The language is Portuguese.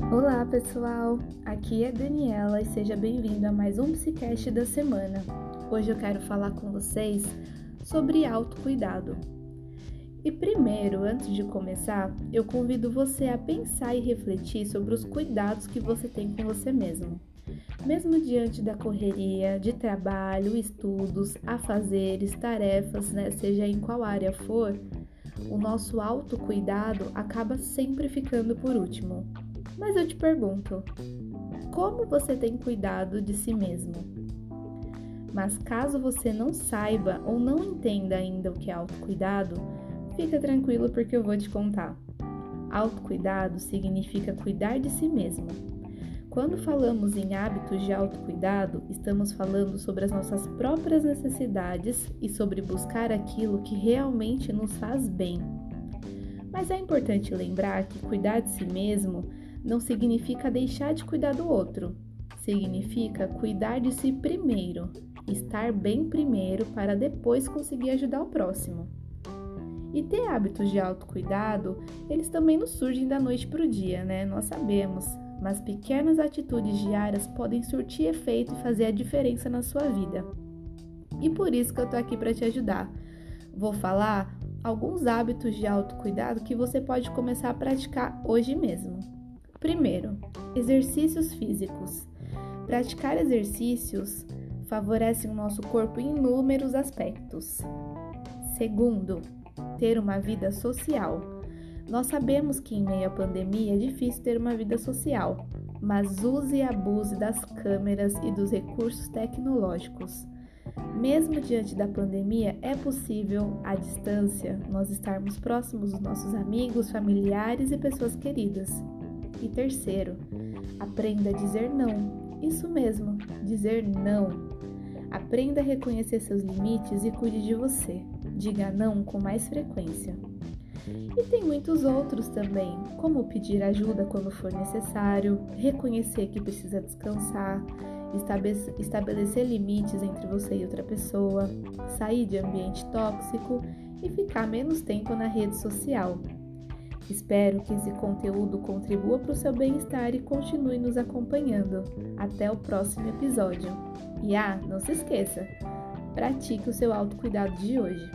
Olá pessoal, aqui é Daniela e seja bem-vindo a mais um Psicast da semana. Hoje eu quero falar com vocês sobre autocuidado. E primeiro, antes de começar, eu convido você a pensar e refletir sobre os cuidados que você tem com você mesmo. Mesmo diante da correria de trabalho, estudos, afazeres, tarefas, né, seja em qual área for, o nosso autocuidado acaba sempre ficando por último. Mas eu te pergunto, como você tem cuidado de si mesmo? Mas caso você não saiba ou não entenda ainda o que é autocuidado, fica tranquilo porque eu vou te contar. Autocuidado significa cuidar de si mesmo. Quando falamos em hábitos de autocuidado, estamos falando sobre as nossas próprias necessidades e sobre buscar aquilo que realmente nos faz bem. Mas é importante lembrar que cuidar de si mesmo não significa deixar de cuidar do outro. Significa cuidar de si primeiro, estar bem primeiro para depois conseguir ajudar o próximo. E ter hábitos de autocuidado, eles também não surgem da noite para o dia, né? Nós sabemos, mas pequenas atitudes diárias podem surtir efeito e fazer a diferença na sua vida. E por isso que eu tô aqui para te ajudar. Vou falar alguns hábitos de autocuidado que você pode começar a praticar hoje mesmo. Primeiro, exercícios físicos. Praticar exercícios favorece o nosso corpo em inúmeros aspectos. Segundo, ter uma vida social. Nós sabemos que em meio à pandemia é difícil ter uma vida social, mas use e abuse das câmeras e dos recursos tecnológicos. Mesmo diante da pandemia, é possível, à distância, nós estarmos próximos dos nossos amigos, familiares e pessoas queridas. E terceiro, aprenda a dizer não. Isso mesmo, dizer não. Aprenda a reconhecer seus limites e cuide de você. Diga não com mais frequência. E tem muitos outros também, como pedir ajuda quando for necessário, reconhecer que precisa descansar, estabelecer limites entre você e outra pessoa, sair de ambiente tóxico e ficar menos tempo na rede social. Espero que esse conteúdo contribua para o seu bem-estar e continue nos acompanhando. Até o próximo episódio. E ah, não se esqueça, pratique o seu autocuidado de hoje.